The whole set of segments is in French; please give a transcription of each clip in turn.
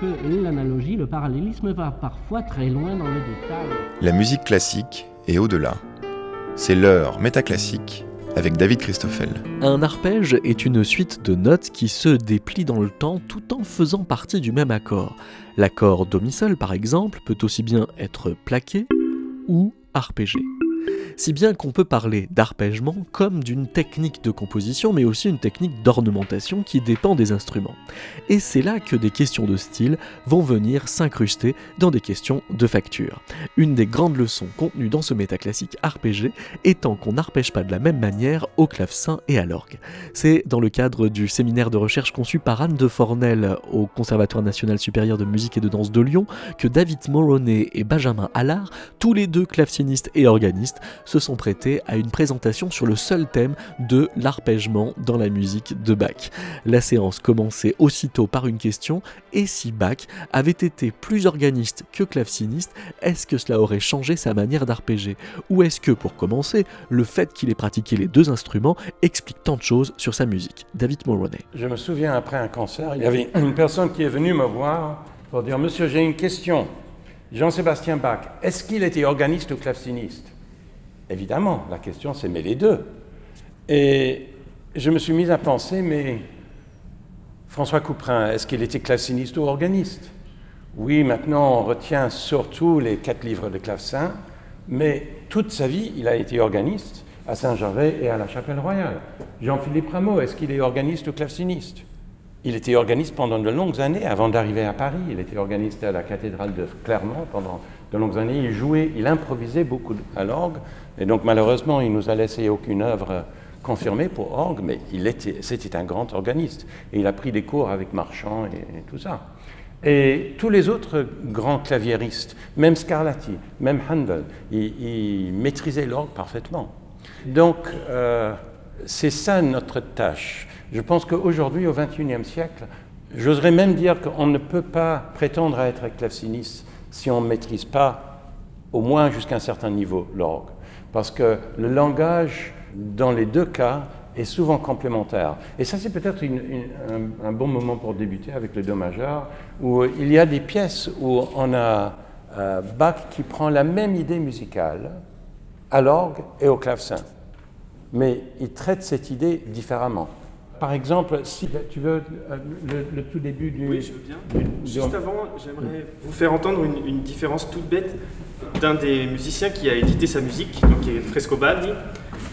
que l'analogie, le parallélisme va parfois très loin dans le détail. La musique classique est au-delà. C'est l'heure métaclassique avec David Christoffel. Un arpège est une suite de notes qui se déplient dans le temps tout en faisant partie du même accord. L'accord do mi sol par exemple peut aussi bien être plaqué ou arpégé si bien qu'on peut parler d'arpègement comme d'une technique de composition, mais aussi une technique d'ornementation qui dépend des instruments. Et c'est là que des questions de style vont venir s'incruster dans des questions de facture. Une des grandes leçons contenues dans ce métaclassique arpégé étant qu'on n'arpège pas de la même manière au clavecin et à l'orgue. C'est dans le cadre du séminaire de recherche conçu par Anne de Fornel au Conservatoire national supérieur de musique et de danse de Lyon que David Moroney et Benjamin Allard, tous les deux clavecinistes et organistes, se sont prêtés à une présentation sur le seul thème de l'arpègement dans la musique de Bach. La séance commençait aussitôt par une question et si Bach avait été plus organiste que claveciniste, est-ce que cela aurait changé sa manière d'arpéger? Ou est-ce que, pour commencer, le fait qu'il ait pratiqué les deux instruments explique tant de choses sur sa musique? David Mulroney. Je me souviens après un concert, il y avait une personne qui est venue me voir pour dire Monsieur, j'ai une question. Jean-Sébastien Bach, est-ce qu'il était organiste ou claveciniste? Évidemment, la question c'est mais les deux. Et je me suis mis à penser, mais François Couperin, est-ce qu'il était claveciniste ou organiste? Oui, maintenant on retient surtout les quatre livres de clavecin, mais toute sa vie il a été organiste à Saint-Gervais et à la Chapelle Royale. Jean-Philippe Rameau, est-ce qu'il est organiste ou claveciniste? Il était organiste pendant de longues années avant d'arriver à Paris. Il était organiste à la cathédrale de Clermont pendant de longues années. Il jouait, il improvisait beaucoup à l'orgue. Et donc malheureusement, il nous a laissé aucune œuvre confirmée pour orgue, mais il était, c'était un grand organiste. Et il a pris des cours avec Marchand et, tout ça. Et tous les autres grands claviéristes, même Scarlatti, même Handel, ils, maîtrisaient l'orgue parfaitement. Donc, euh, c'est ça notre tâche. Je pense qu'aujourd'hui, au XXIe siècle, j'oserais même dire qu'on ne peut pas prétendre à être claveciniste si on ne maîtrise pas, au moins jusqu'à un certain niveau, l'orgue parce que le langage, dans les deux cas, est souvent complémentaire. Et ça, c'est peut-être un, bon moment pour débuter avec le Do majeur, où il y a des pièces où on a euh, Bach qui prend la même idée musicale à l'orgue et au clavecin, mais il traite cette idée différemment. Par exemple, si tu veux euh, le, tout début du. Oui, je veux bien. Juste avant, j'aimerais vous faire entendre une, une différence toute bête d'un des musiciens qui a édité sa musique, donc qui est Frescobaldi,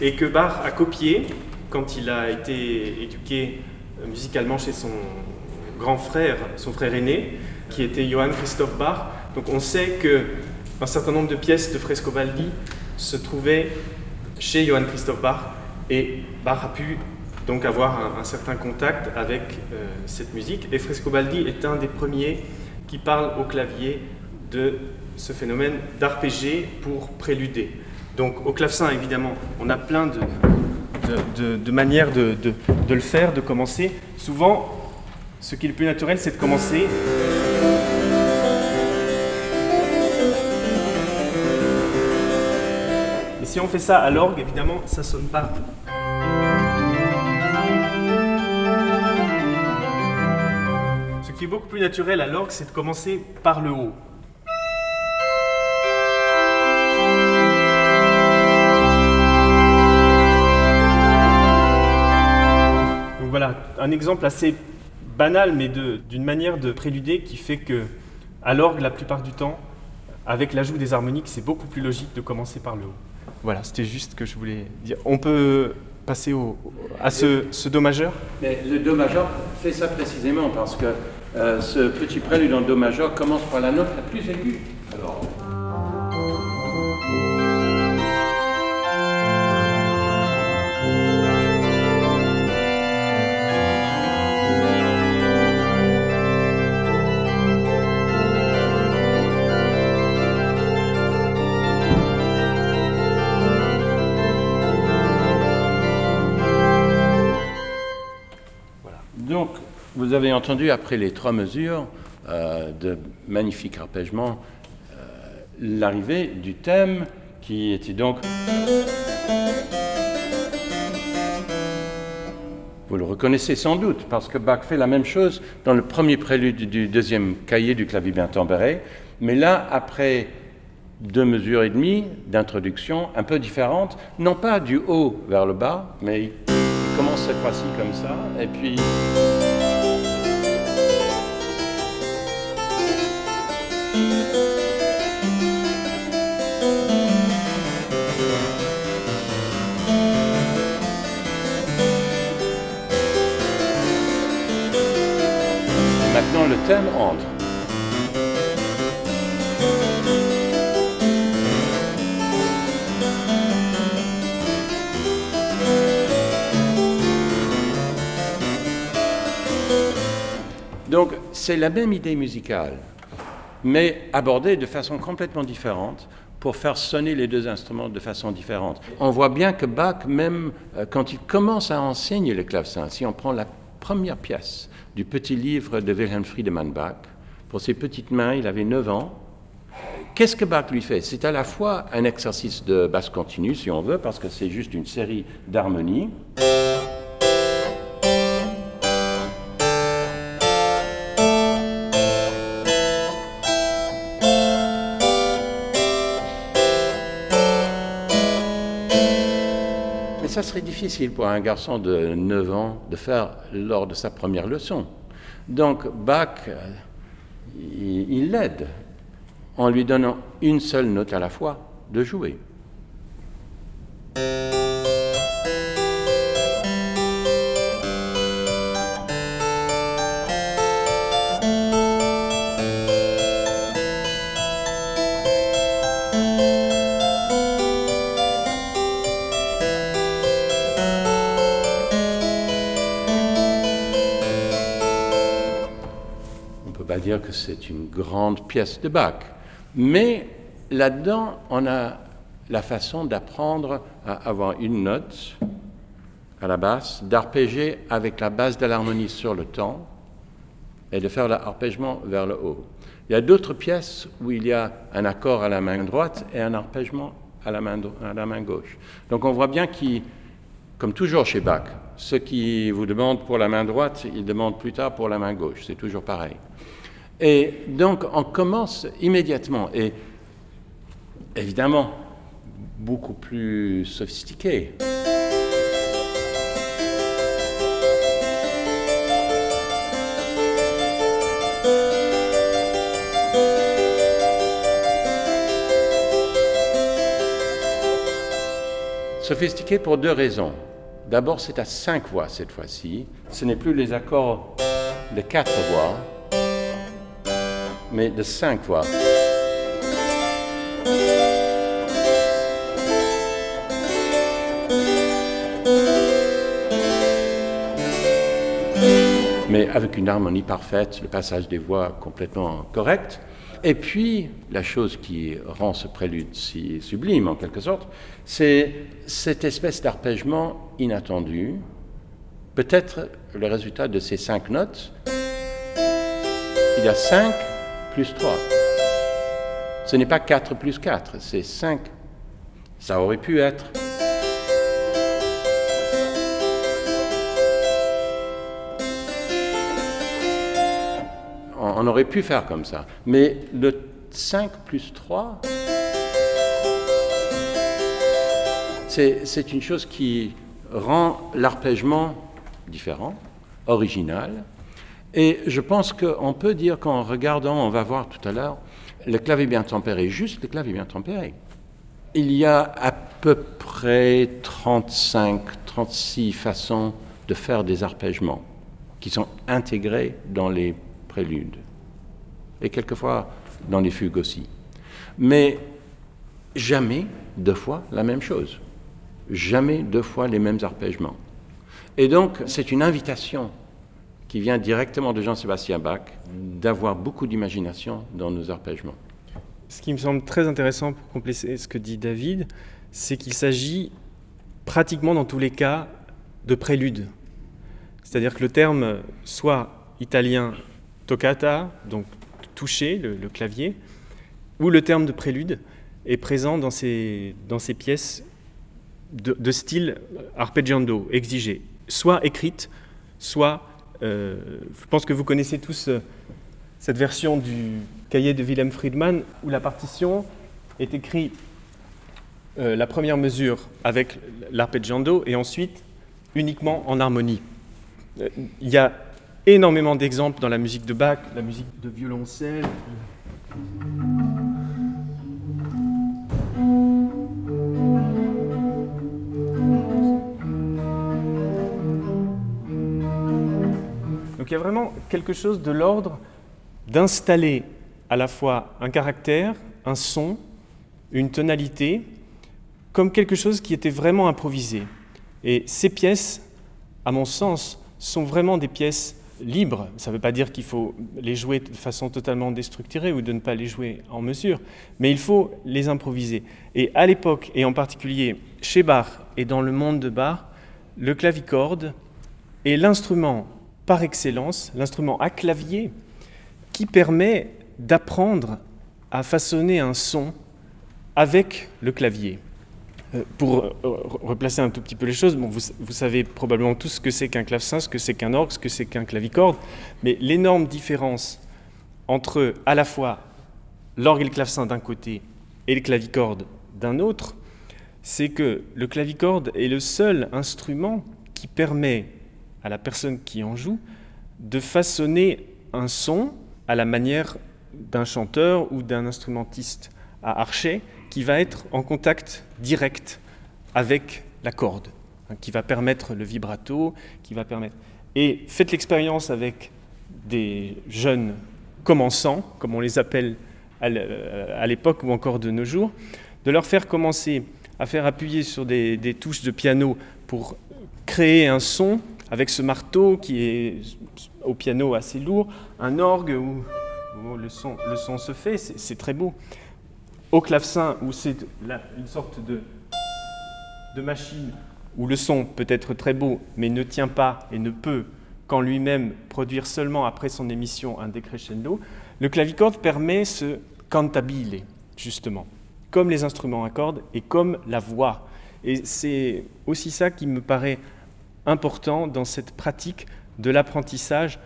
et que Bach a copié quand il a été éduqué euh, musicalement chez son grand frère, son frère aîné, qui était Johann Christoph Bach. Donc on sait que un certain nombre de pièces de Frescobaldi se trouvaient chez Johann Christoph Bach, et Bach a pu donc avoir un, certain contact avec euh, cette musique. Et Frescobaldi est un des premiers qui parle au clavier de ce phénomène d'arpéger pour préluder. Donc au clavecin, évidemment, on a plein de, de, manières de, de, le faire, de commencer. Souvent, ce qui est le plus naturel, c'est de commencer. Et si on fait ça à l'orgue, évidemment, ça sonne pas. Qui est beaucoup plus naturel à l'orgue, c'est de commencer par le haut. voilà, un exemple assez banal, mais d'une manière de préluder qui fait que, à l'orgue, la plupart du temps, avec l'ajout des harmoniques, c'est beaucoup plus logique de commencer par le haut. Voilà, c'était juste ce que je voulais dire. On peut passer au, à ce, ce, Do majeur? Mais le Do majeur fait ça précisément parce que euh, ce petit prélude en Do majeur commence par la note la plus aiguë. Vous avez entendu, après les trois mesures euh, de magnifique arpègement, euh, l'arrivée du thème qui était donc... Vous le reconnaissez sans doute, parce que Bach fait la même chose dans le premier prélude du deuxième cahier du clavier bien tempéré, mais là, après deux mesures et demie d'introduction un peu différentes, non pas du haut vers le bas, mais il commence cette fois-ci comme ça, et puis... Entre. Donc c'est la même idée musicale, mais abordée de façon complètement différente pour faire sonner les deux instruments de façon différente. On voit bien que Bach, même euh, quand il commence à enseigner le clavecin, si on prend la première pièce du petit livre de Wilhelm Friedemann Bach, pour ses petites mains, il avait 9 ans, Qu'est-ce que Bach lui fait? C'est à la fois un exercice de basse continue, si on veut, parce que c'est juste une série d'harmonies. Difficile pour un garçon de 9 ans de faire lors de sa première leçon. Donc Bach, il l'aide en lui donnant une seule note à la fois de jouer. Dire que c'est une grande pièce de Bach. Mais là-dedans, on a la façon d'apprendre à avoir une note à la basse, d'arpéger avec la base de l'harmonie sur le temps et de faire l'arpègement vers le haut. Il y a d'autres pièces où il y a un accord à la main droite et un arpègement à la main, à la main gauche. Donc on voit bien qu'il, comme toujours chez Bach, ce qui vous demande pour la main droite, il demande plus tard pour la main gauche. C'est toujours pareil. Et donc on commence immédiatement, et évidemment beaucoup plus sophistiqué. Sophistiqué pour deux raisons. D'abord, c'est à cinq voix cette fois-ci. Ce n'est plus les accords de quatre voix, mais de cinq fois. mais avec une harmonie parfaite, le passage des voix complètement correct. Et puis, la chose qui rend ce prélude si sublime, en quelque sorte, c'est cette espèce d'arpègement inattendu, peut-être le résultat de ces cinq notes. Il y a cinq plus 3. Ce n'est pas 4 plus 4, c'est 5. Ça aurait pu être. On aurait pu faire comme ça. Mais le 5 plus 3, c'est une chose qui rend l'arpègement différent, original, et je pense qu'on peut dire qu'en regardant, on va voir tout à l'heure, le clavier bien tempéré, juste le clavier bien tempéré. Il y a à peu près 35, 36 façons de faire des arpègements qui sont intégrés dans les préludes et quelquefois dans les fugues aussi. Mais jamais deux fois la même chose, jamais deux fois les mêmes arpègements. Et donc c'est une invitation qui vient directement de Jean-Sébastien Bach, d'avoir beaucoup d'imagination dans nos arpègements. Ce qui me semble très intéressant pour compléter ce que dit David, c'est qu'il s'agit pratiquement dans tous les cas de prélude. C'est-à-dire que le terme soit italien toccata, donc toucher le, clavier, ou le terme de prélude est présent dans ces, dans ces pièces de, de style arpeggiando, exigé, soit écrites soit, euh, je pense que vous connaissez tous euh, cette version du cahier de Wilhelm Friedman où la partition est écrite euh, la première mesure avec l'arpeggiando et ensuite uniquement en harmonie. Il y a énormément d'exemples dans la musique de Bach, la musique de violoncelle. Donc il y a vraiment quelque chose de l'ordre d'installer à la fois un caractère, un son, une tonalité, comme quelque chose qui était vraiment improvisé. Et ces pièces, à mon sens, sont vraiment des pièces libres. Ça ne veut pas dire qu'il faut les jouer de façon totalement déstructurée ou de ne pas les jouer en mesure, mais il faut les improviser. Et à l'époque, et en particulier chez Bach et dans le monde de Bach, le clavicorde est l'instrument par excellence, l'instrument à clavier, qui permet d'apprendre à façonner un son avec le clavier. Euh, pour euh, replacer un tout petit peu les choses, bon, vous, vous, savez probablement tous ce que c'est qu'un clavecin, ce que c'est qu'un orgue, ce que c'est qu'un clavicorde, mais l'énorme différence entre à la fois l'orgue et le clavecin d'un côté et le clavicorde d'un autre, c'est que le clavicorde est le seul instrument qui permet à la personne qui en joue de façonner un son à la manière d'un chanteur ou d'un instrumentiste à archet qui va être en contact direct avec la corde, hein, qui va permettre le vibrato, qui va permettre. Et faites l'expérience avec des jeunes commençants, comme on les appelle à l'époque ou encore de nos jours, de leur faire commencer à faire appuyer sur des touches de piano pour créer un son avec ce marteau qui est au piano assez lourd, un orgue où, où le, son, le son se fait, c'est très beau au clavecin, où c'est une sorte de, de machine où le son peut être très beau, mais ne tient pas et ne peut qu'en lui-même produire seulement après son émission un décrescendo, le clavicorde permet ce cantabile, justement, comme les instruments à cordes et comme la voix. Et c'est aussi ça qui me paraît important dans cette pratique de l'apprentissage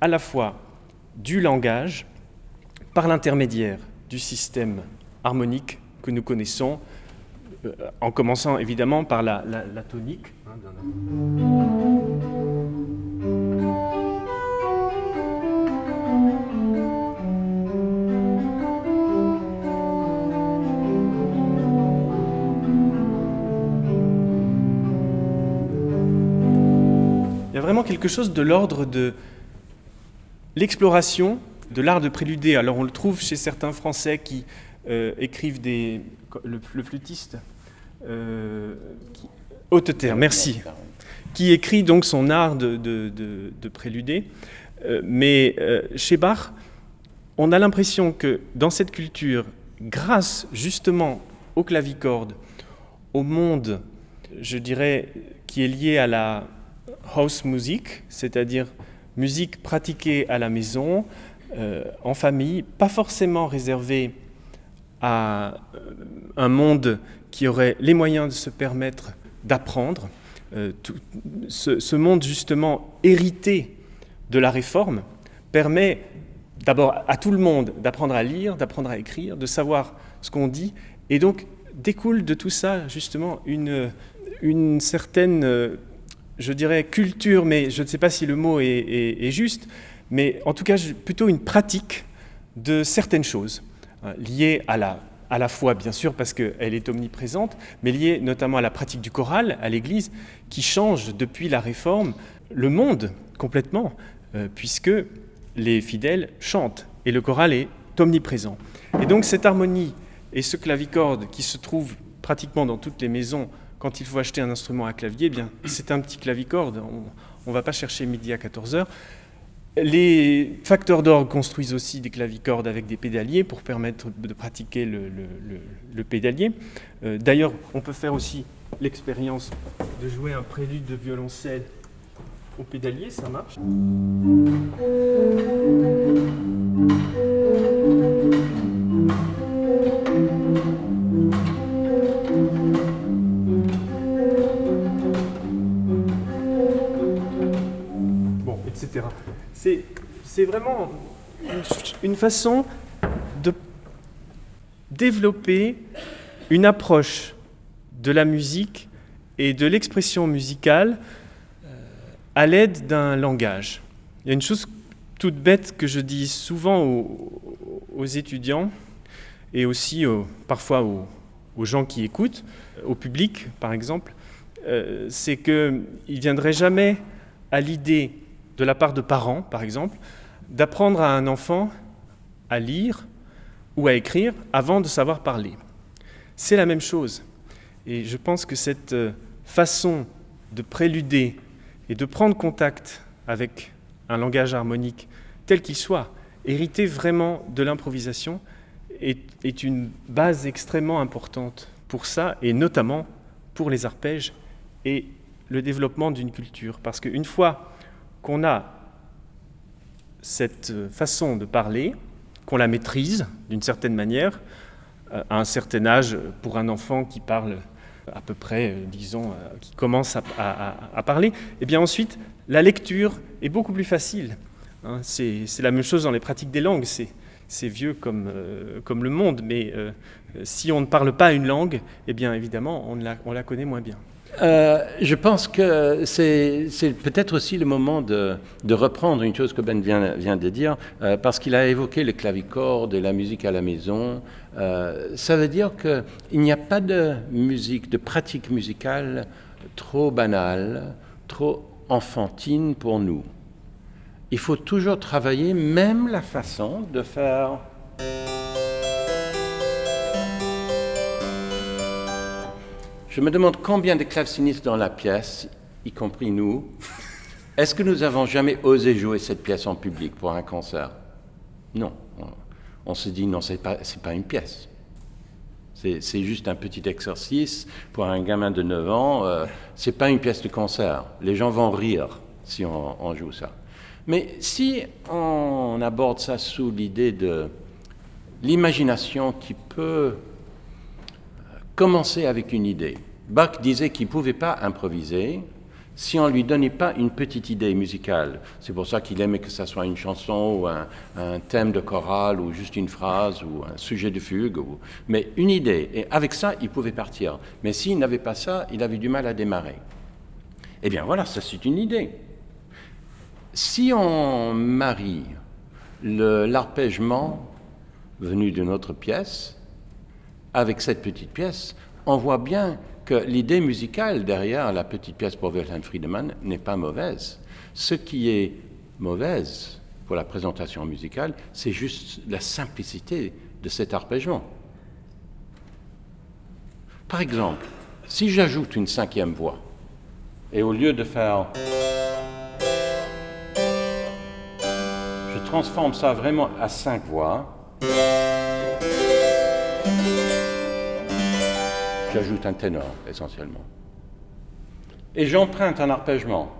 à la fois du langage par l'intermédiaire du système harmonique que nous connaissons, euh, en commençant évidemment par la, tonique. Vraiment quelque chose de l'ordre de l'exploration de l'art de préluder. Alors on le trouve chez certains Français qui euh, écrivent des. Le, le flûtiste. Euh, qui, Haute-Terre, merci. Qui écrit donc son art de, de, de, de préluder. Euh, mais chez Bach, on a l'impression que dans cette culture, grâce justement au clavicorde, au monde, je dirais, qui est lié à la house music, c'est-à-dire musique pratiquée à la maison, euh, en famille, pas forcément réservée à euh, un monde qui aurait les moyens de se permettre d'apprendre, euh, ce, ce, monde justement hérité de la réforme permet d'abord à tout le monde d'apprendre à lire, d'apprendre à écrire, de savoir ce qu'on dit, et donc découle de tout ça justement une, une certaine, je dirais, culture, mais je ne sais pas si le mot est, juste, mais en tout cas plutôt une pratique de certaines choses liée à la, à la foi, bien sûr, parce qu'elle est omniprésente, mais liée notamment à la pratique du choral, à l'Église, qui change depuis la Réforme le monde complètement, euh, puisque les fidèles chantent et le choral est omniprésent. Et donc cette harmonie et ce clavicorde qui se trouve pratiquement dans toutes les maisons quand il faut acheter un instrument à clavier, eh bien c'est un petit clavicorde, on ne va pas chercher midi à 14 heures. Les facteurs d'orgue construisent aussi des clavicordes avec des pédaliers pour permettre de pratiquer le pédalier. Euh, D'ailleurs, on peut faire aussi l'expérience de jouer un prélude de violoncelle au pédalier, ça marche. C'est vraiment une, façon de développer une approche de la musique et de l'expression musicale euh, à l'aide d'un langage. Il y a une chose toute bête que je dis souvent aux, étudiants et aussi parfois aux, gens qui écoutent, au public par exemple, euh, c'est qu'il ne viendrait jamais à l'idée de la part de parents, par exemple, d'apprendre à un enfant à lire ou à écrire avant de savoir parler. C'est la même chose. Et je pense que cette euh, façon de préluder et de prendre contact avec un langage harmonique, tel qu'il soit, hérité vraiment de l'improvisation, est, est, une base extrêmement importante pour ça, et notamment pour les arpèges et le développement d'une culture. Parce qu'une fois qu'on a cette façon de parler, qu'on la maîtrise d'une certaine manière, euh, à un certain âge, pour un enfant qui parle à peu près, euh, disons, euh, qui commence à, parler, et eh bien ensuite, la lecture est beaucoup plus facile. Hein. c'est la même chose dans les pratiques des langues. C'est vieux comme, le monde, mais si on ne parle pas une langue, eh bien évidemment, on la connaît moins bien. Euh, je pense que c'est peut-être aussi le moment de, reprendre une chose que Ben vient, vient de dire, euh, parce qu'il a évoqué le clavicorde et la musique à la maison. Euh, ça veut dire qu'il n'y a pas de musique, de pratique musicale trop banale, trop enfantine pour nous. Il faut toujours travailler même la façon de faire... Je me demande combien de clavecinistes dans la pièce, y compris nous, est-ce que nous avons jamais osé jouer cette pièce en public pour un concert? Non. On se dit non, c'est pas, pas une pièce. C'est juste un petit exercice pour un gamin de 9 ans. Euh, c'est pas une pièce de concert. Les gens vont rire si on, on joue ça. Mais si on aborde ça sous l'idée de l'imagination qui peut commencer avec une idée. Bach disait qu'il ne pouvait pas improviser si on ne lui donnait pas une petite idée musicale. C'est pour ça qu'il aimait que ce soit une chanson ou un, thème de chorale ou juste une phrase ou un sujet de fugue. Mais une idée. Et avec ça, il pouvait partir. Mais s'il n'avait pas ça, il avait du mal à démarrer. Eh bien voilà, ça c'est une idée. Si on marie l'arpègement venu de notre pièce avec cette petite pièce, on voit bien que l'idée musicale derrière la petite pièce pour Wilhelm Friedemann n'est pas mauvaise. Ce qui est mauvaise pour la présentation musicale, c'est juste la simplicité de cet arpègement. Par exemple, si j'ajoute une cinquième voix, et au lieu de faire... Je transforme ça vraiment à cinq voix. J'ajoute un ténor essentiellement. Et j'emprunte un arpègement.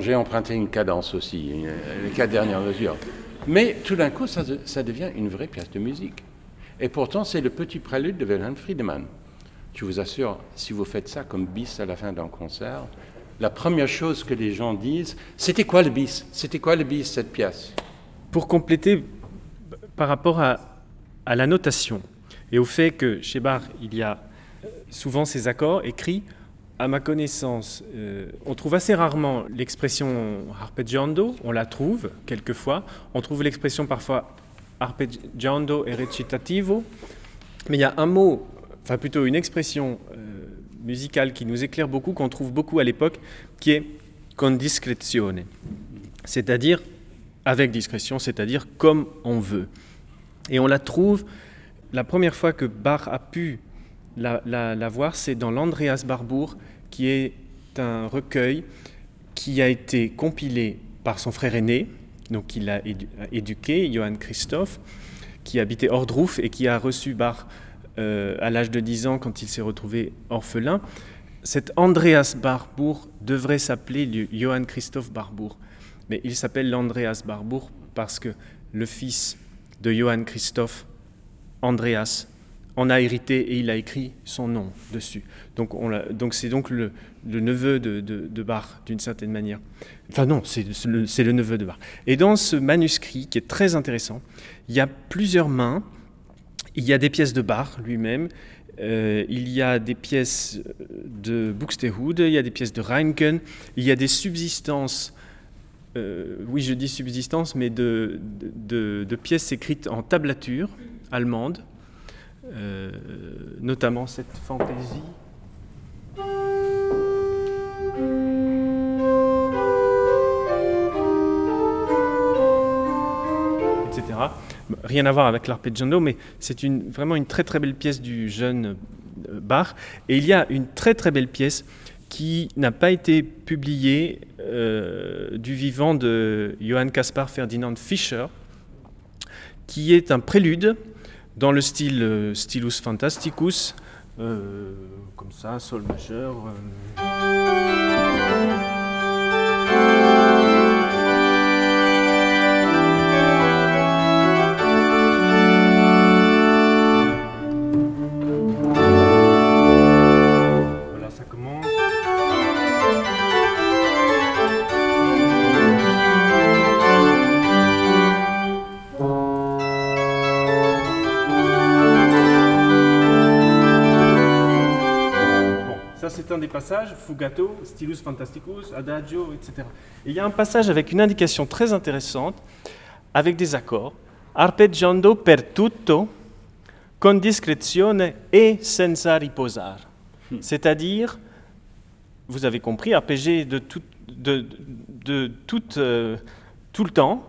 J'ai emprunté une cadence aussi, les quatre dernières mesures. Mais tout d'un coup, ça, ça, devient une vraie pièce de musique. Et pourtant, c'est le petit prélude de Wilhelm Friedemann. Je vous assure, si vous faites ça comme bis à la fin d'un concert, la première chose que les gens disent, c'était quoi le bis? C'était quoi le bis, cette pièce? Pour compléter, par rapport à, à la notation et au fait que chez Bach, il y a souvent ces accords écrits à ma connaissance, euh, on trouve assez rarement l'expression arpeggiando, on la trouve quelquefois. On trouve l'expression parfois arpeggiando e recitativo, mais il y a un mot, enfin plutôt une expression euh, musicale qui nous éclaire beaucoup, qu'on trouve beaucoup à l'époque, qui est con discrezione, c'est-à-dire avec discrétion, c'est-à-dire comme on veut. Et on la trouve, la première fois que Bach a pu la, la voir, c'est dans l'Andreas Barbour, qui est un recueil qui a été compilé par son frère aîné, donc il l'a éduqué, Johann Christoph, qui habitait Ordruf et qui a reçu Bach euh, à l'âge de 10 ans quand il s'est retrouvé orphelin. Cet Andreas Barbour devrait s'appeler Johann Christoph Barbour, mais il s'appelle l'Andreas Barbour parce que le fils de Johann Christoph, Andreas, en a hérité et il a écrit son nom dessus. Donc, c'est donc le, neveu de, de, Bach, d'une certaine manière. Enfin non, c'est le, neveu de Bach. Et dans ce manuscrit, qui est très intéressant, il y a plusieurs mains. Il y a des pièces de Bach lui-même, euh, il y a des pièces de Buxtehude, il y a des pièces de Reinken, il y a des subsistances euh, oui, je dis subsistances, mais de, pièces écrites en tablature allemande, euh, notamment cette fantaisie. etc. Rien à voir avec l'arpeggiando, mais c'est vraiment une très très belle pièce du jeune euh, Bach. Et il y a une très très belle pièce qui n'a pas été publiée euh, du vivant de Johann Caspar Ferdinand Fischer, qui est un prélude dans le style euh, Stylus Fantasticus, euh, comme ça, Sol majeur. Passages, fugato, stylus fantasticus, adagio, etc. Et il y a un passage avec une indication très intéressante, avec des accords, arpeggiando per tutto, con discrezione e senza riposar. Hmm. C'est-à-dire, vous avez compris, arpéger de tout, de, de, tout, euh, tout le temps,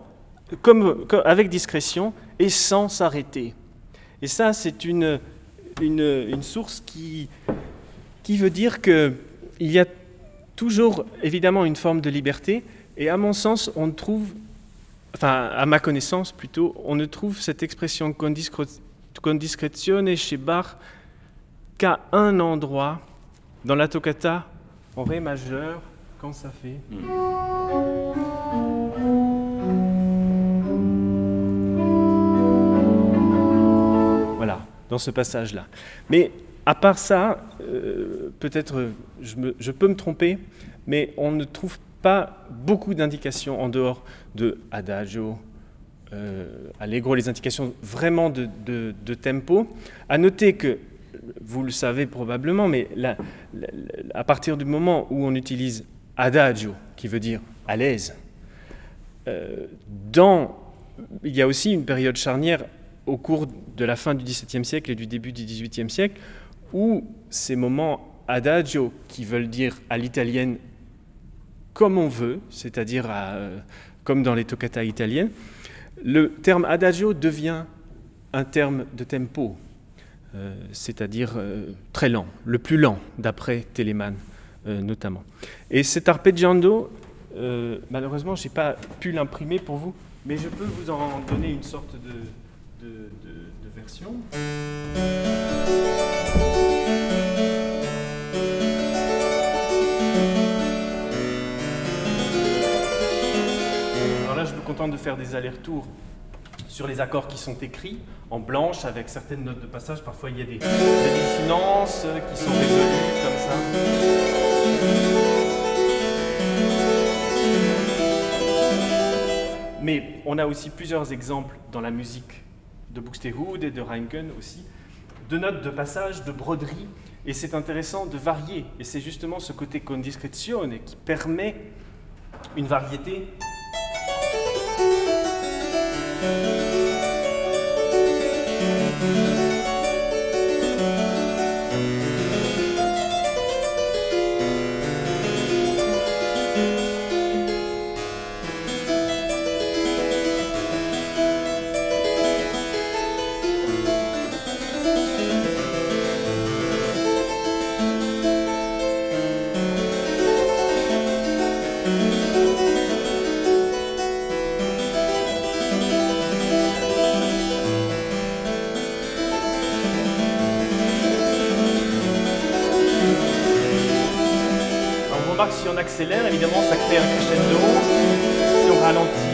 comme, avec discrétion et sans s'arrêter. Et ça, c'est une, une, une, source qui, qui veut dire qu'il y a toujours évidemment une forme de liberté, et à mon sens, on ne trouve, enfin à ma connaissance plutôt, on ne trouve cette expression con discrezione chez Bach qu'à un endroit dans la toccata en ré majeur, quand ça fait. Voilà, dans ce passage-là. Mais à part ça, euh, peut-être je, peux me tromper, mais on ne trouve pas beaucoup d'indications en dehors de adagio, euh, allegro, les indications vraiment de, tempo. À noter que, vous le savez probablement, mais à partir du moment où on utilise adagio, qui veut dire à l'aise, euh, il y a aussi une période charnière au cours de la fin du XVIIe siècle et du début du XVIIIe siècle ou ces moments adagio qui veulent dire à l'italienne comme on veut, c'est-à-dire euh, comme dans les toccata italiennes, le terme adagio devient un terme de tempo, euh, c'est-à-dire euh, très lent, le plus lent, d'après Telemann notamment. Et cet arpeggiando, malheureusement, je n'ai pas pu l'imprimer pour vous, mais je peux vous en donner une sorte de version. De faire des allers-retours sur les accords qui sont écrits en blanche avec certaines notes de passage. Parfois, il y a des, des dissonances qui sont résolues comme ça. Mais on a aussi plusieurs exemples dans la musique de Buxtehude et de Reinken aussi, de notes de passage, de broderie, et c'est intéressant de varier. Et c'est justement ce côté condiscrezione qui permet une variété. Si on accélère, évidemment, ça crée un crescendo. Si on ralentit,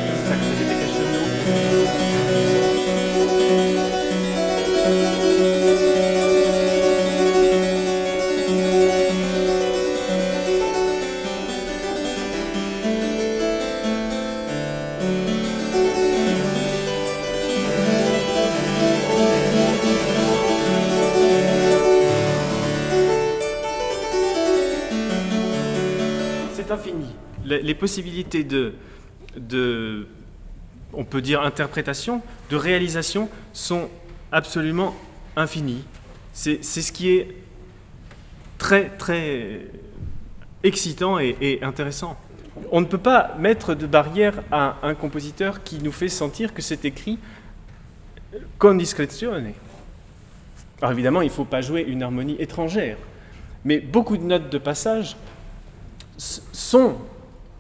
Les, possibilités de, on peut dire, interprétation, de réalisation sont absolument infinies. C'est ce qui est très, très excitant et, intéressant. On ne peut pas mettre de barrière à un compositeur qui nous fait sentir que c'est écrit con discrezione. Alors évidemment, il ne faut pas jouer une harmonie étrangère, mais beaucoup de notes de passage sont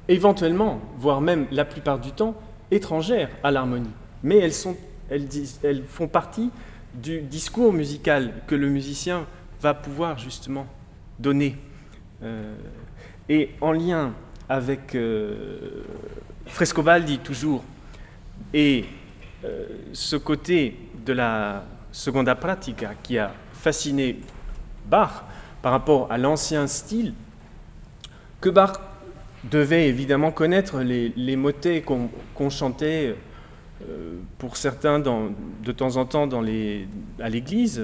éventuellement, voire même la plupart du temps, étrangères à l'harmonie. Mais elles, sont, elles, font partie du discours musical que le musicien va pouvoir justement donner. Euh, et en lien avec euh, Frescobaldi toujours, et euh, ce côté de la seconda pratica qui a fasciné Bach par rapport à l'ancien style, que Bach devait évidemment connaître les, motets qu'on chantait euh, pour certains de temps en temps à l'église.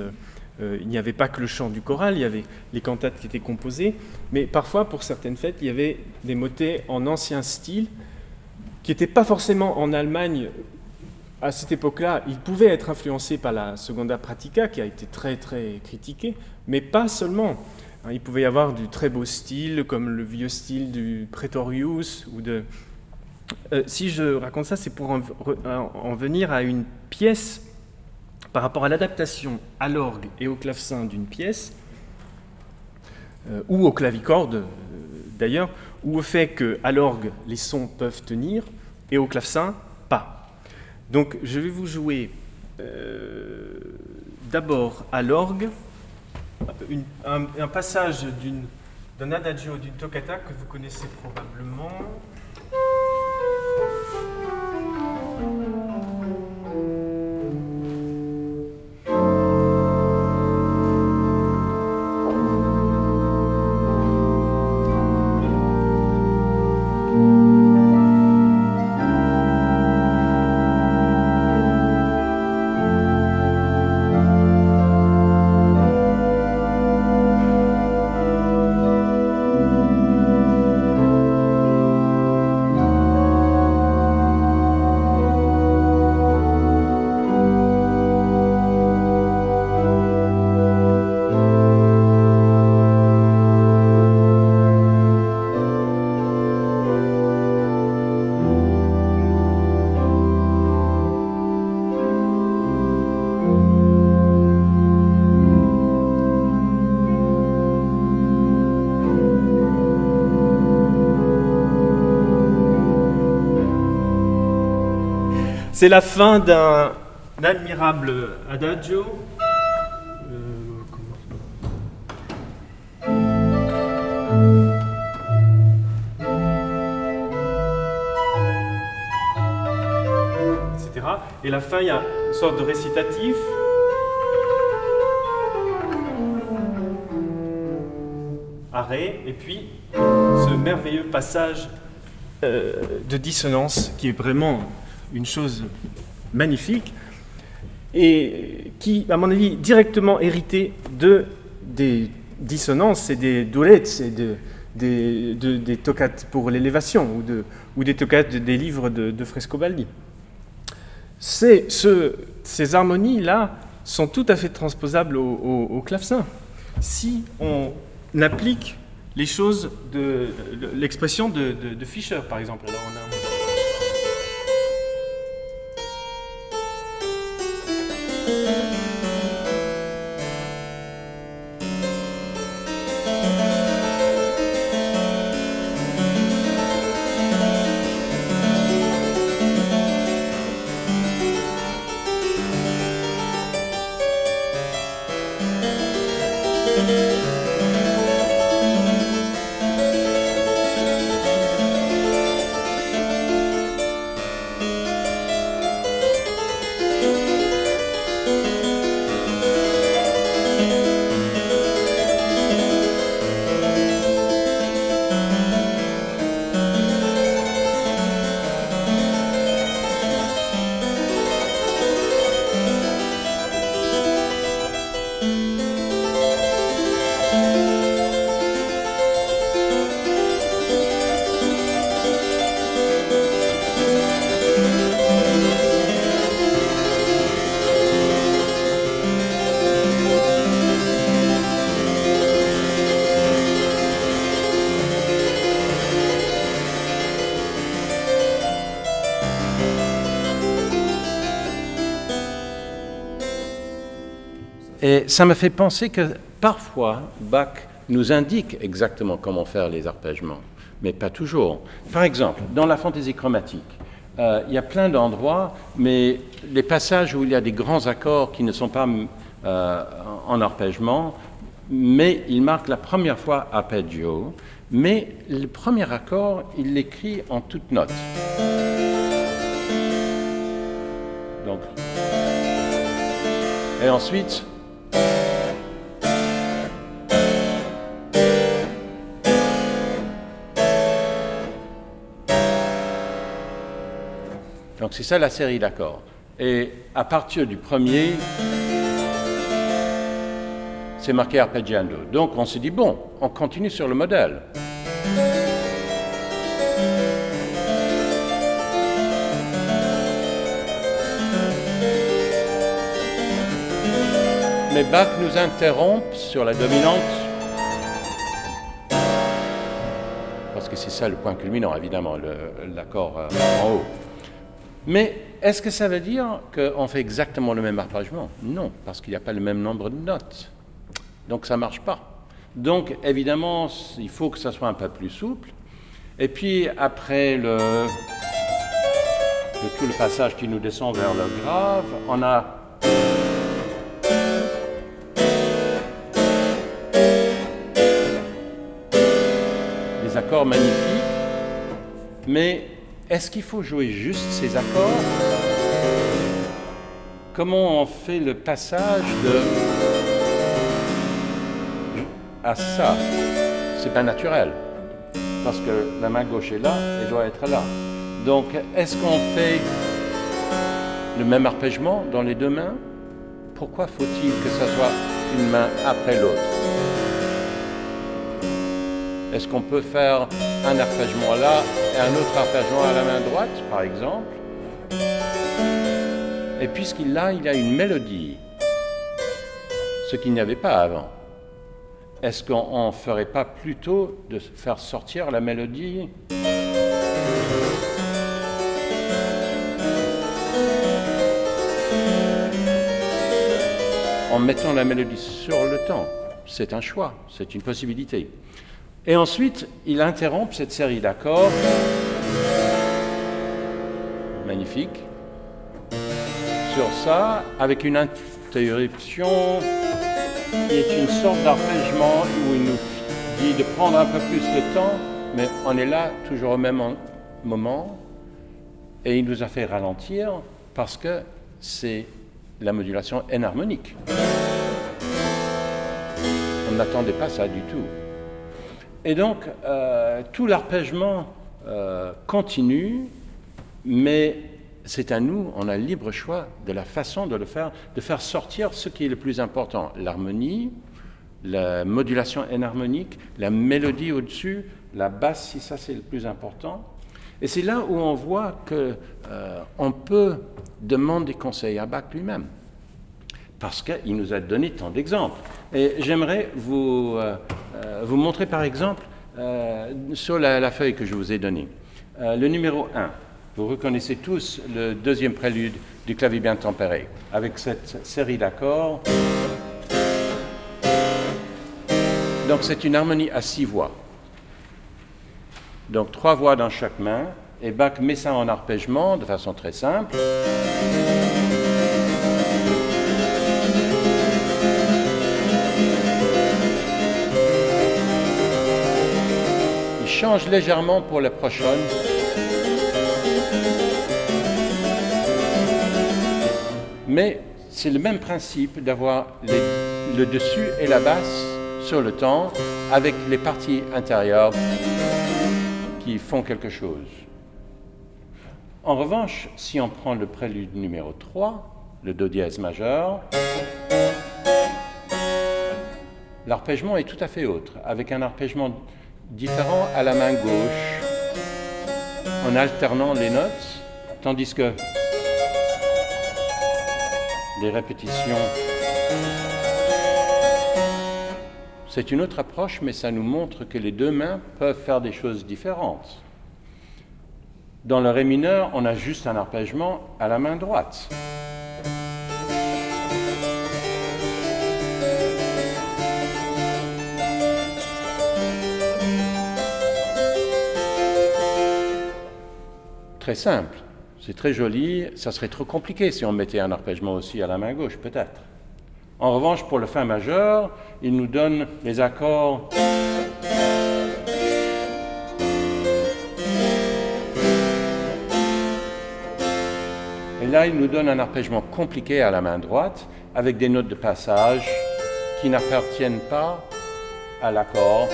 Euh, il n'y avait pas que le chant du choral, il y avait les cantates qui étaient composées, mais parfois pour certaines fêtes, il y avait des motets en ancien style qui n'étaient pas forcément en Allemagne à cette époque-là. Ils pouvaient être influencés par la Seconda Pratica qui a été très très critiquée, mais pas seulement. Hein, il pouvait y avoir du très beau style, comme le vieux style du Pretorius. Ou de... Euh, si je raconte ça, c'est pour en, venir à une pièce par rapport à l'adaptation à l'orgue et au clavecin d'une pièce, euh, ou au clavicorde euh, d'ailleurs, ou au fait qu'à l'orgue les sons peuvent tenir et au clavecin pas. Donc je vais vous jouer d'abord à l'orgue un, passage d'un adagio, d'une toccata que vous connaissez probablement. C'est la fin d'un admirable adagio. Et la fin, il y a une sorte de récitatif. Arrêt, et puis ce merveilleux passage euh, de dissonance qui est vraiment une chose magnifique et qui, à mon avis, directement hérité de, des dissonances et des doulettes et de, des, des toccates pour l'élévation ou, de, des toccates des livres de, Frescobaldi. Ce, ces harmonies-là sont tout à fait transposables au, au, clavecin. Si on applique les choses de, l'expression de, Fischer, par exemple. Et ça me fait penser que parfois, Bach nous indique exactement comment faire les arpègements, mais pas toujours. Par exemple, dans la fantaisie chromatique, euh, il y a plein d'endroits, mais les passages où il y a des grands accords qui ne sont pas euh, en arpègement, mais il marque la première fois arpeggio, mais le premier accord, il l'écrit en toutes notes. Donc, et ensuite, Donc c'est ça la série d'accords. Et à partir du premier, c'est marqué arpeggiando. Donc on se dit, bon, on continue sur le modèle. Mais Bach nous interrompt sur la dominante, parce que c'est ça le point culminant, évidemment, l'accord euh, en haut. Mais est-ce que ça veut dire qu'on fait exactement le même arpègement? Non, parce qu'il n'y a pas le même nombre de notes. Donc ça ne marche pas. Donc évidemment, il faut que ça soit un peu plus souple. Et puis après le, tout le passage qui nous descend vers le grave, on a des accords magnifiques, mais est-ce qu'il faut jouer juste ces accords? Comment on fait le passage de à ça? C'est pas naturel parce que la main gauche est là et doit être là. Donc, est-ce qu'on fait le même arpègement dans les deux mains? Pourquoi faut-il que ça soit une main après l'autre? Est-ce qu'on peut faire un arpègement là et un autre arpègement à la main droite, par exemple? Et puisqu'il a, il a une mélodie, ce qu'il n'y avait pas avant. Est-ce qu'on ne ferait pas plutôt de faire sortir la mélodie? En mettant la mélodie sur le temps C'est un choix, c'est une possibilité. Et ensuite, il interrompt cette série d'accords magnifique sur ça, avec une interruption qui est une sorte d'arpègement où il nous dit de prendre un peu plus de temps, mais on est là toujours au même moment, et il nous a fait ralentir parce que c'est la modulation enharmonique. On n'attendait pas ça du tout. Et donc, euh, tout l'arpègement euh, continue, mais c'est à nous, on a le libre choix de la façon de le faire, de faire sortir ce qui est le plus important, l'harmonie, la modulation enharmonique, la mélodie au-dessus, la basse si ça c'est le plus important. Et c'est là où on voit qu'on euh, peut demander conseil à Bach lui-même, parce qu'il nous a donné tant d'exemples. Et j'aimerais vous, euh, euh, vous montrer par exemple sur la, la, feuille que je vous ai donnée, le numéro 1. Vous reconnaissez tous le deuxième prélude du clavier bien tempéré, avec cette série d'accords. Donc c'est une harmonie à six voix. Donc trois voix dans chaque main, et Bach met ça en arpègement de façon très simple. Change légèrement pour la prochaine. Mais c'est le même principe d'avoir le dessus et la basse sur le temps avec les parties intérieures qui font quelque chose. En revanche, si on prend le prélude numéro 3, le Do dièse majeur, l'arpègement est tout à fait autre, avec un arpègement différent à la main gauche, en alternant les notes, tandis que les répétitions c'est une autre approche, mais ça nous montre que les deux mains peuvent faire des choses différentes. Dans le Ré mineur, on a juste un arpègement à la main droite. Très simple, c'est très joli, ça serait trop compliqué si on mettait un arpègement aussi à la main gauche, peut-être. En revanche, pour le Fa majeur, il nous donne les accords Et là, il nous donne un arpègement compliqué à la main droite, avec des notes de passage qui n'appartiennent pas à l'accord.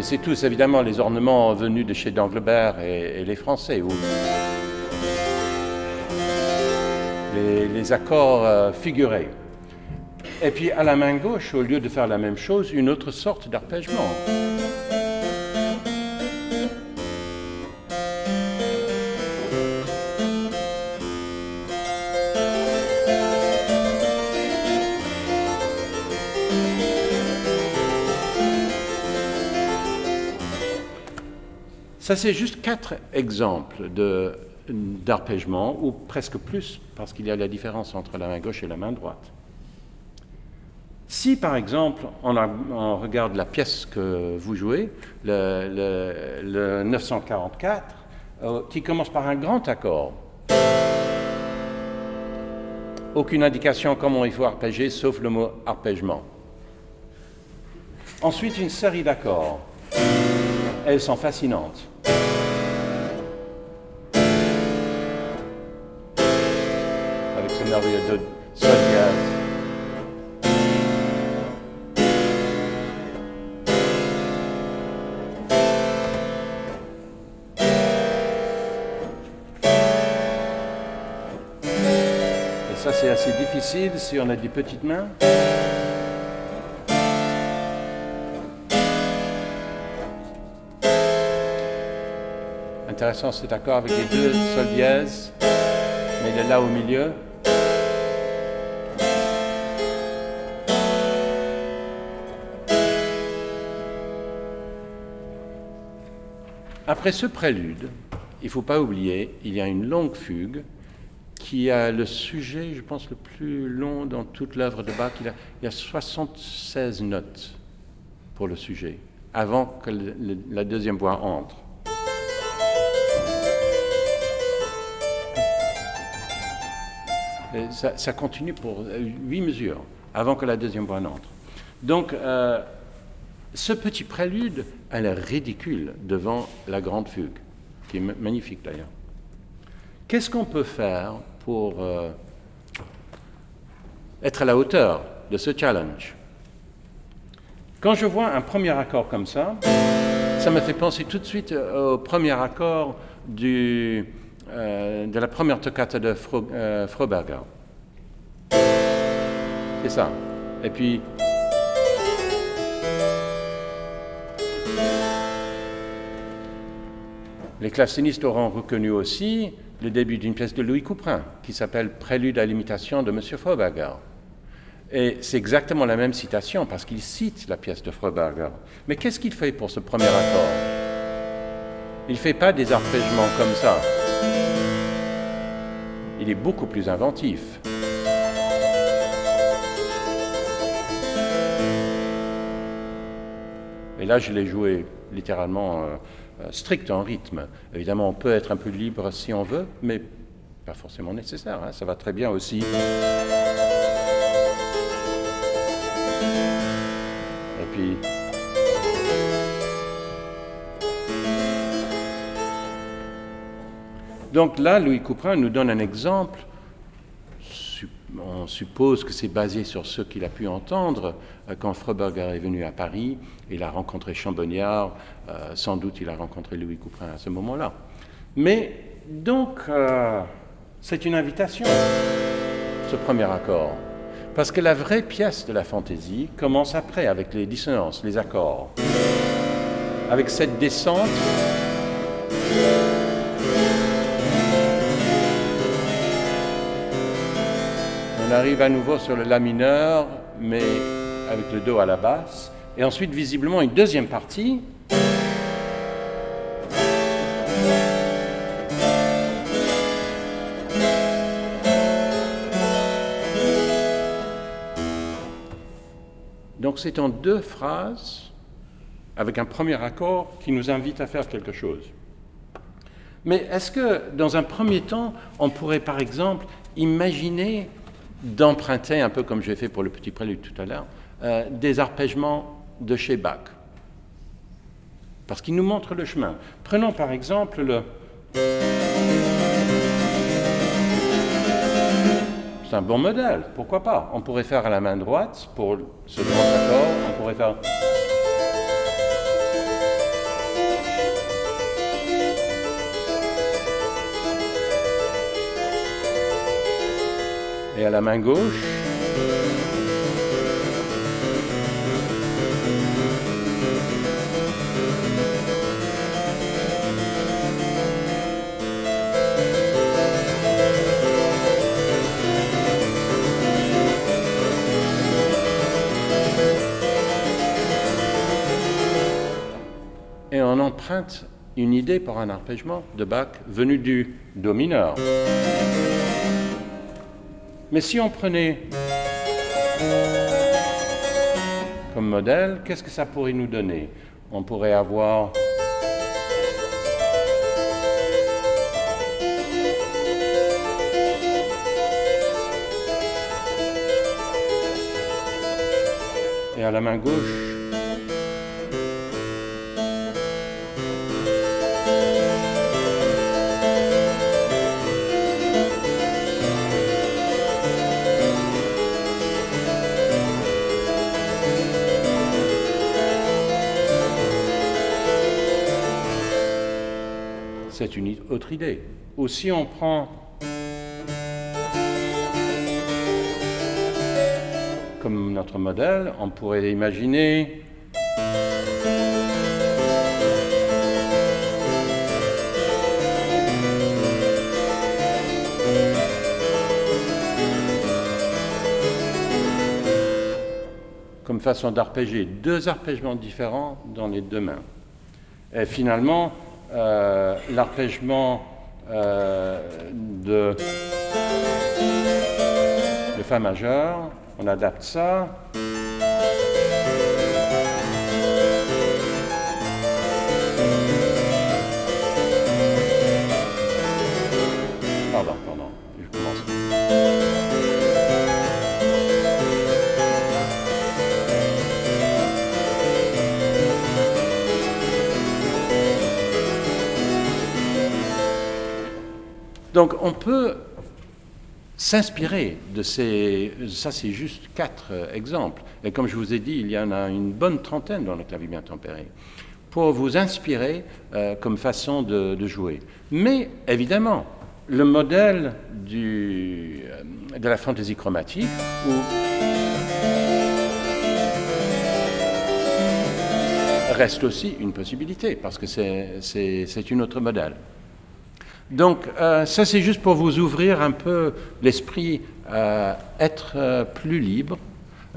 Connaissez tous évidemment les ornements venus de chez Danglebert et, les Français, ou les, accords euh, figurés. Et puis à la main gauche, au lieu de faire la même chose, une autre sorte d'arpègement. Ça, c'est juste quatre exemples d'arpègement, ou presque plus, parce qu'il y a la différence entre la main gauche et la main droite. Si, par exemple, on, regarde la pièce que vous jouez, le, 944, euh, qui commence par un grand accord, aucune indication comment il faut arpéger, sauf le mot arpègement. Ensuite, une série d'accords. Elles sont fascinantes. Merveilleux de Et ça, c'est assez difficile si on a des petites mains. Intéressant cet accord avec les deux sol dièse, mais il est là au milieu. Après ce prélude, il ne faut pas oublier, il y a une longue fugue qui a le sujet, je pense, le plus long dans toute l'œuvre de Bach. Il, y a 76 notes pour le sujet, avant que la deuxième voix entre. ça, ça, continue pour huit mesures, avant que la deuxième voix n'entre. Donc, euh, ce petit prélude a l'air ridicule devant la grande fugue, qui est magnifique d'ailleurs. Qu'est-ce qu'on peut faire pour euh, être à la hauteur de ce challenge? Quand je vois un premier accord comme ça, ça me fait penser tout de suite au premier accord euh, de la première toccata de Fro, Froberger. C'est ça. Et puis, Les clavecinistes auront reconnu aussi le début d'une pièce de Louis Couperin qui s'appelle Prélude à l'imitation de M. Froberger. Et c'est exactement la même citation parce qu'il cite la pièce de Froberger. Mais qu'est-ce qu'il fait pour ce premier accord? Il ne fait pas des arpègements comme ça. Il est beaucoup plus inventif. Et là, je l'ai joué littéralement euh, euh, strict en rythme. Évidemment, on peut être un peu libre si on veut, mais pas forcément nécessaire. Hein. Ça va très bien aussi. Et puis. Donc là, Louis Couperin nous donne un exemple on suppose que c'est basé sur ce qu'il a pu entendre euh, quand Froberger est venu à Paris. Il a rencontré Chambonniard, euh, sans doute il a rencontré Louis Couperin à ce moment-là. Mais donc, euh, c'est une invitation, ce premier accord. Parce que la vraie pièce de la fantaisie commence après, avec les dissonances, les accords. Avec cette descente On arrive à nouveau sur le La mineur, mais avec le Do à la basse. Et ensuite, visiblement, une deuxième partie. Donc c'est en deux phrases, avec un premier accord qui nous invite à faire quelque chose. Mais est-ce que, dans un premier temps, on pourrait par exemple imaginer d'emprunter, un peu comme j'ai fait pour le petit prélude tout à l'heure, euh, des arpègements de chez Bach. Parce qu'il nous montre le chemin. Prenons par exemple le... C'est un bon modèle, pourquoi pas? On pourrait faire à la main droite pour ce grand accord, on pourrait faire... et à la main gauche. Et on emprunte une idée pour un arpègement de Bach venu du Do mineur. Mais si on prenait comme modèle, qu'est-ce que ça pourrait nous donner? On pourrait avoir et à la main gauche autre idée. Ou si on prend comme notre modèle, on pourrait imaginer comme façon d'arpéger deux arpègements différents dans les deux mains. Et finalement, euh, l'arpègement euh, de, de Fa majeur, on adapte ça. Donc on peut s'inspirer de ces... Ça, c'est juste quatre euh, exemples. Et comme je vous ai dit, il y en a une bonne trentaine dans le clavier bien tempéré pour vous inspirer euh, comme façon de, jouer. Mais évidemment, le modèle euh, de la fantaisie chromatique, où reste aussi une possibilité, parce que c'est une autre modèle. Donc euh, ça c'est juste pour vous ouvrir un peu l'esprit, euh, être euh, plus libre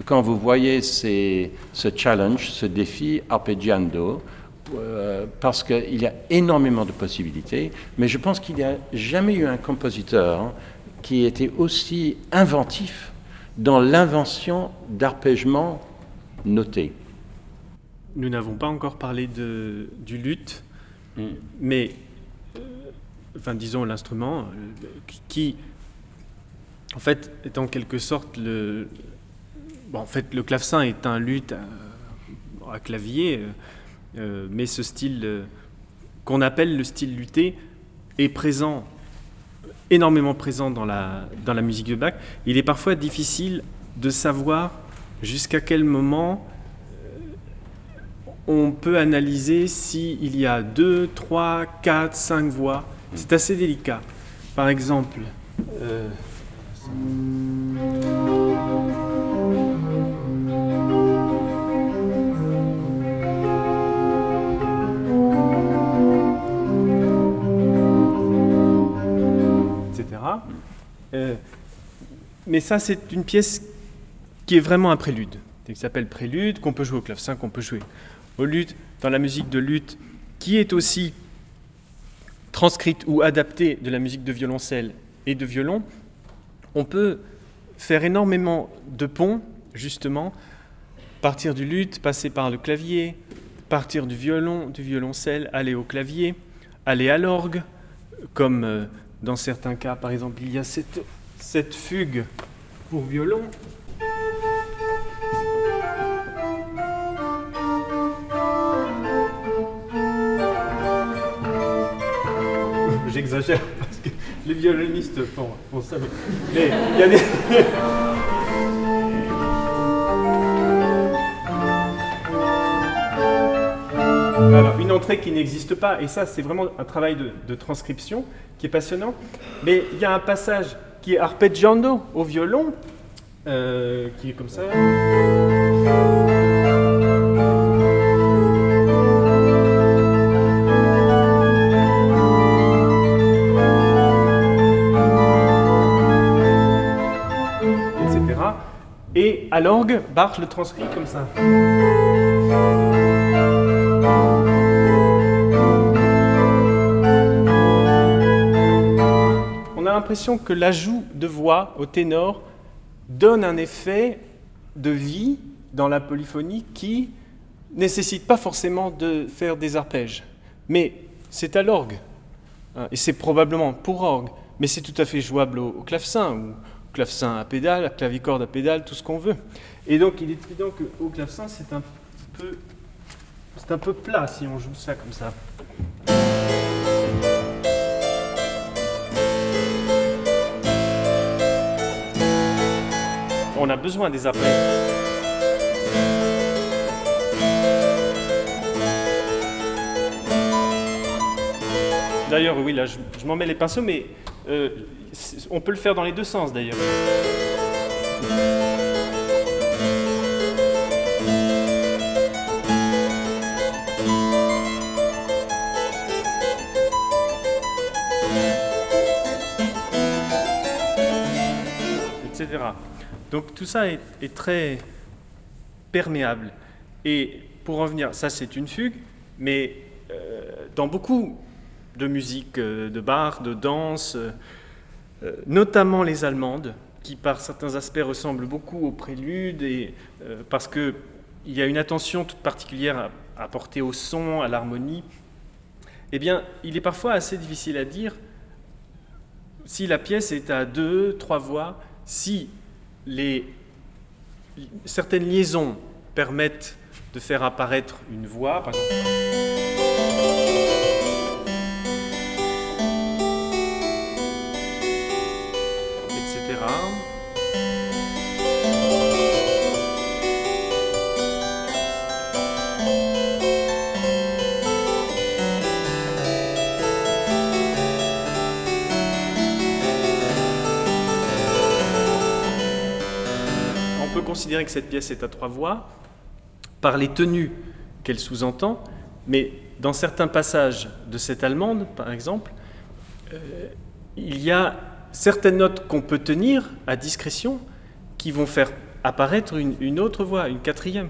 quand vous voyez ces, ce challenge, ce défi arpeggiando, euh, parce qu'il y a énormément de possibilités, mais je pense qu'il n'y a jamais eu un compositeur qui était aussi inventif dans l'invention d'arpègements notés. Nous n'avons pas encore parlé de, du luth, mm. mais disons l'instrument, euh, qui en fait est en quelque sorte le... Bon, en fait le clavecin est un luth à, clavier, euh, euh, mais ce style qu'on appelle le style lutté est présent, énormément présent dans la, dans la musique de Bach. Il est parfois difficile de savoir jusqu'à quel moment on peut analyser s'il y a deux, trois, quatre, cinq voix c'est assez délicat. Par exemple, euh, etc. Euh, mais ça, c'est une pièce qui est vraiment un prélude, qui s'appelle prélude, qu'on peut jouer au clavecin, qu'on peut jouer au luth, dans la musique de luth, qui est aussi transcrite ou adaptée de la musique de violoncelle et de violon, on peut faire énormément de ponts, justement, partir du luth, passer par le clavier, partir du violon, du violoncelle, aller au clavier, aller à l'orgue, comme euh, dans certains cas, par exemple, il y a cette, cette fugue pour violon j'exagère parce que les violonistes font, ça. Mais il y a. Alors, une entrée qui n'existe pas, et ça, c'est vraiment un travail de, transcription qui est passionnant. Mais il y a un passage qui est arpeggiando au violon, euh, qui est comme ça. À l'orgue, Bach le transcrit comme ça. On a l'impression que l'ajout de voix au ténor donne un effet de vie dans la polyphonie qui nécessite pas forcément de faire des arpèges. Mais c'est à l'orgue, et c'est probablement pour orgue, mais c'est tout à fait jouable au, clavecin clavecin à pédale, clavicorde à pédale, tout ce qu'on veut. Et donc il est évident qu'au clavecin, c'est un peu c'est un peu plat si on joue ça comme ça. On a besoin des appareils. D'ailleurs, oui, là, je m'en mets les pinceaux, mais euh, on peut le faire dans les deux sens d'ailleurs. Etc. Donc tout ça est, très perméable. Et pour revenir, ça c'est une fugue, mais euh, dans beaucoup de musique, euh, de bar, de danse, euh, euh, notamment les allemandes, qui par certains aspects ressemblent beaucoup aux préludes, parce qu'il y a une attention toute particulière à, porter au son, à l'harmonie. Eh bien, il est parfois assez difficile à dire si la pièce est à deux, trois voix, si les, certaines liaisons permettent de faire apparaître une voix, par exemple. Que cette pièce est à trois voix par les tenues qu'elle sous-entend, mais dans certains passages de cette allemande, par exemple, euh, il y a certaines notes qu'on peut tenir à discrétion qui vont faire apparaître une, autre voix, une quatrième,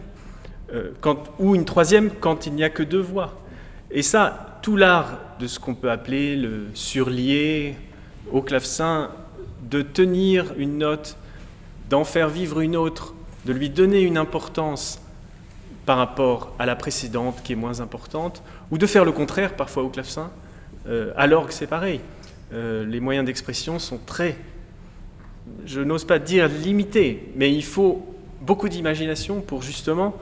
euh, ou une troisième quand il n'y a que deux voix. Et ça, tout l'art de ce qu'on peut appeler le surlié au clavecin, de tenir une note, d'en faire vivre une autre, de lui donner une importance par rapport à la précédente qui est moins importante, ou de faire le contraire parfois au clavecin, euh, alors que c'est pareil. Euh, les moyens d'expression sont très, je n'ose pas dire limités, mais il faut beaucoup d'imagination pour justement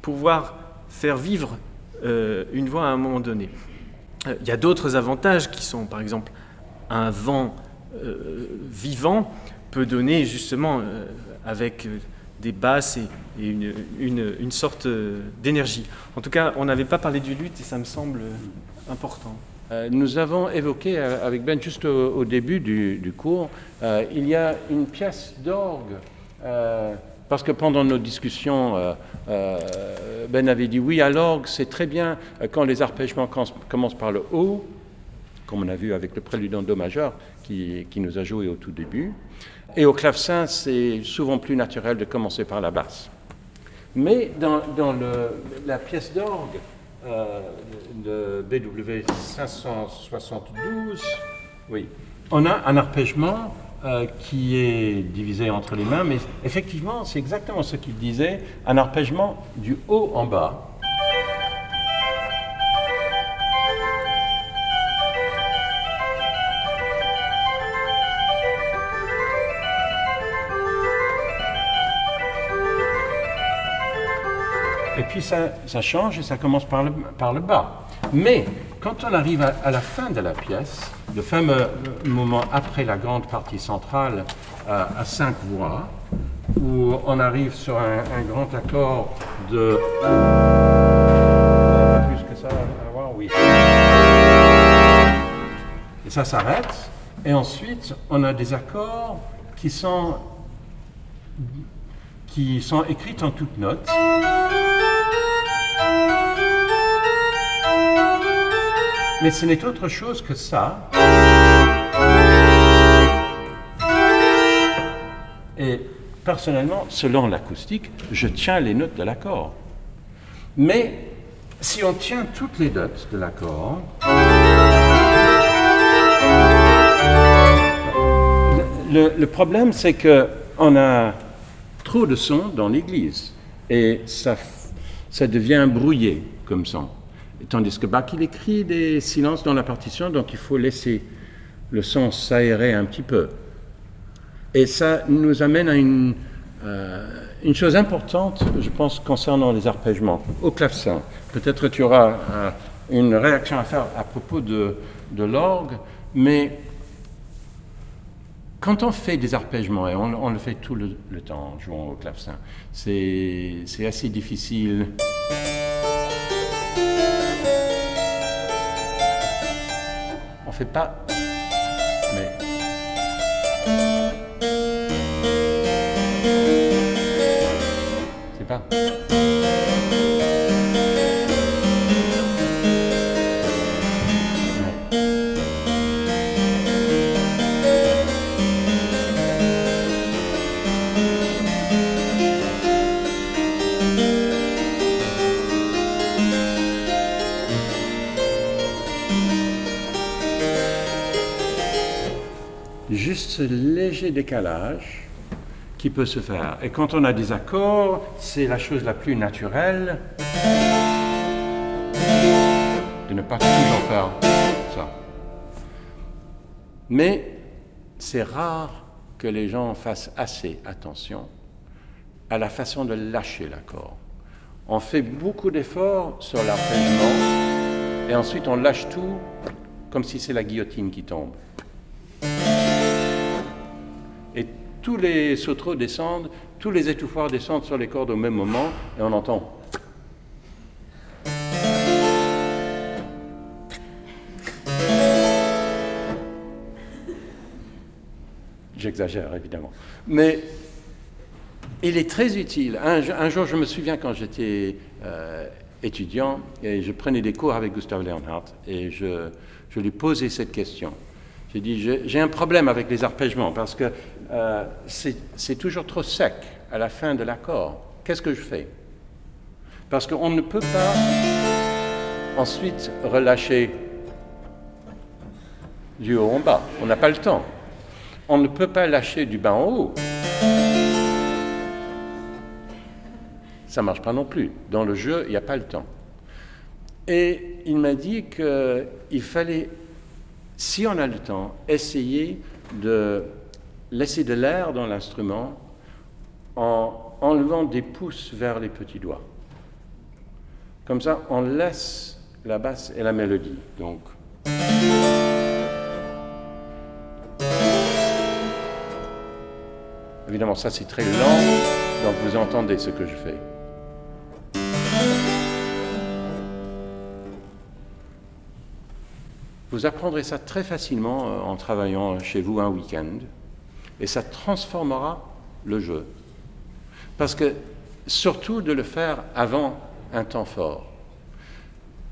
pouvoir faire vivre euh, une voix à un moment donné. Il y a d'autres avantages qui sont, par exemple, un vent vivant peut donner justement avec des basses et, une, une, sorte d'énergie. En tout cas, on n'avait pas parlé du luth et ça me semble important. Euh, nous avons évoqué euh, avec Ben juste au, début du, cours, euh, il y a une pièce d'orgue, parce que pendant nos discussions, Ben avait dit oui à l'orgue, c'est très bien quand les arpègements commencent par le haut, comme on a vu avec le prélude en Do majeur qui, qui nous a joué au tout début. Et au clavecin, c'est souvent plus naturel de commencer par la basse. Mais dans, la pièce d'orgue euh, de BW 572, oui, on a un arpègement euh, qui est divisé entre les mains, mais effectivement, c'est exactement ce qu'il disait, un arpègement du haut en bas. Ça, change et ça commence par le, bas. Mais quand on arrive à, la fin de la pièce, le fameux moment après la grande partie centrale euh, à cinq voix, où on arrive sur un, grand accord de... plus que ça, oui. Et ça s'arrête. Et ensuite, on a des accords qui sont, qui sont écrits en toutes notes. Mais ce n'est autre chose que ça. Et personnellement, selon l'acoustique, je tiens les notes de l'accord. Mais si on tient toutes les notes de l'accord, le, problème c'est que on a trop de son dans l'église et ça, ça devient brouillé comme son. Tandis que Bach, il écrit des silences dans la partition, donc il faut laisser le son s'aérer un petit peu. Et ça nous amène à une, euh, une chose importante, je pense, concernant les arpègements. Au clavecin, peut-être tu auras euh, une réaction à faire à propos de, de l'orgue, mais quand on fait des arpègements, et on, le fait tout le, le temps en jouant au clavecin, c'est assez difficile. Fait pas. Mais. C'est pas. Ce léger décalage qui peut se faire. Et quand on a des accords, c'est la chose la plus naturelle de ne pas toujours faire ça. Mais c'est rare que les gens fassent assez attention à la façon de lâcher l'accord. On fait beaucoup d'efforts sur l'arpègement et ensuite on lâche tout comme si c'est la guillotine qui tombe tous les sautreaux descendent, tous les étouffoirs descendent sur les cordes au même moment, et on entend. J'exagère évidemment. Mais il est très utile. Un, jour, je me souviens quand j'étais euh, étudiant et je prenais des cours avec Gustav Leonhardt et je lui posais cette question. J'ai dit, j'ai un problème avec les arpègements parce que euh, c'est toujours trop sec à la fin de l'accord. Qu'est-ce que je fais? Parce qu'on ne peut pas ensuite relâcher du haut en bas. On n'a pas le temps. On ne peut pas lâcher du bas en haut. Ça ne marche pas non plus. Dans le jeu, il n'y a pas le temps. Et il m'a dit qu'il fallait, si on a le temps, essayer de laisser de l'air dans l'instrument en enlevant des pouces vers les petits doigts. Comme ça, on laisse la basse et la mélodie. Donc. Évidemment, ça c'est très lent, donc vous entendez ce que je fais. Vous apprendrez ça très facilement euh, en travaillant chez vous un week-end, et ça transformera le jeu. Parce que surtout de le faire avant un temps fort.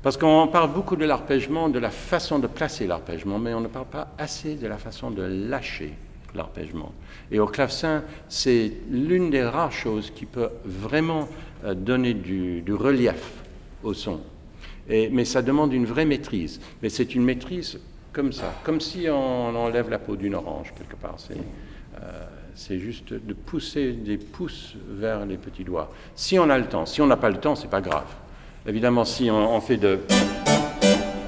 Parce qu'on parle beaucoup de l'arpègement, de la façon de placer l'arpègement, mais on ne parle pas assez de la façon de lâcher l'arpègement. Et au clavecin, c'est l'une des rares choses qui peut vraiment euh, donner du, relief au son. Mais ça demande une vraie maîtrise. Mais c'est une maîtrise comme ça, comme si on enlève la peau d'une orange quelque part. C'est, euh, juste de pousser des pouces vers les petits doigts. Si on a le temps, si on n'a pas le temps, c'est pas grave. Évidemment, si on, fait de,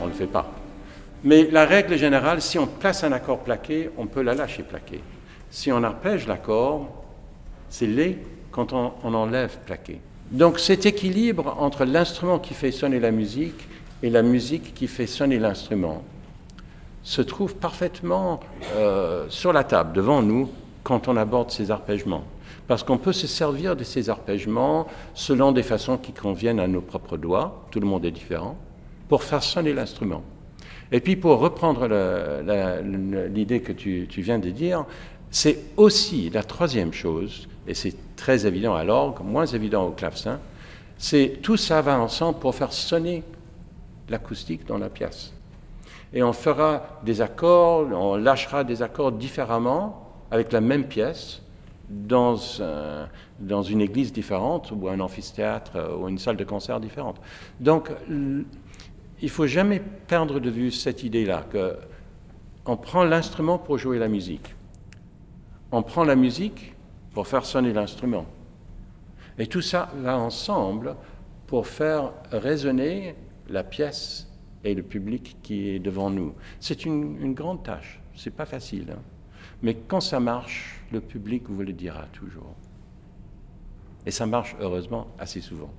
on ne le fait pas. Mais la règle générale, si on place un accord plaqué, on peut la lâcher plaqué. Si on arpège l'accord, c'est lait quand on, enlève plaqué. Donc cet équilibre entre l'instrument qui fait sonner la musique et la musique qui fait sonner l'instrument se trouve parfaitement euh, sur la table devant nous quand on aborde ces arpègements. Parce qu'on peut se servir de ces arpègements selon des façons qui conviennent à nos propres doigts, tout le monde est différent, pour faire sonner l'instrument. Et puis pour reprendre l'idée que tu, viens de dire, c'est aussi la troisième chose, et c'est très évident à l'orgue, moins évident au clavecin, c'est tout ça va ensemble pour faire sonner l'acoustique dans la pièce. Et on fera des accords, on lâchera des accords différemment avec la même pièce dans, une église différente ou un amphithéâtre ou une salle de concert différente. Donc il faut jamais perdre de vue cette idée-là, qu'on prend l'instrument pour jouer la musique. On prend la musique pour faire sonner l'instrument. Et tout ça va ensemble pour faire résonner la pièce et le public qui est devant nous. C'est une, grande tâche, c'est pas facile. Hein. Mais quand ça marche, le public vous le dira toujours. Et ça marche heureusement assez souvent.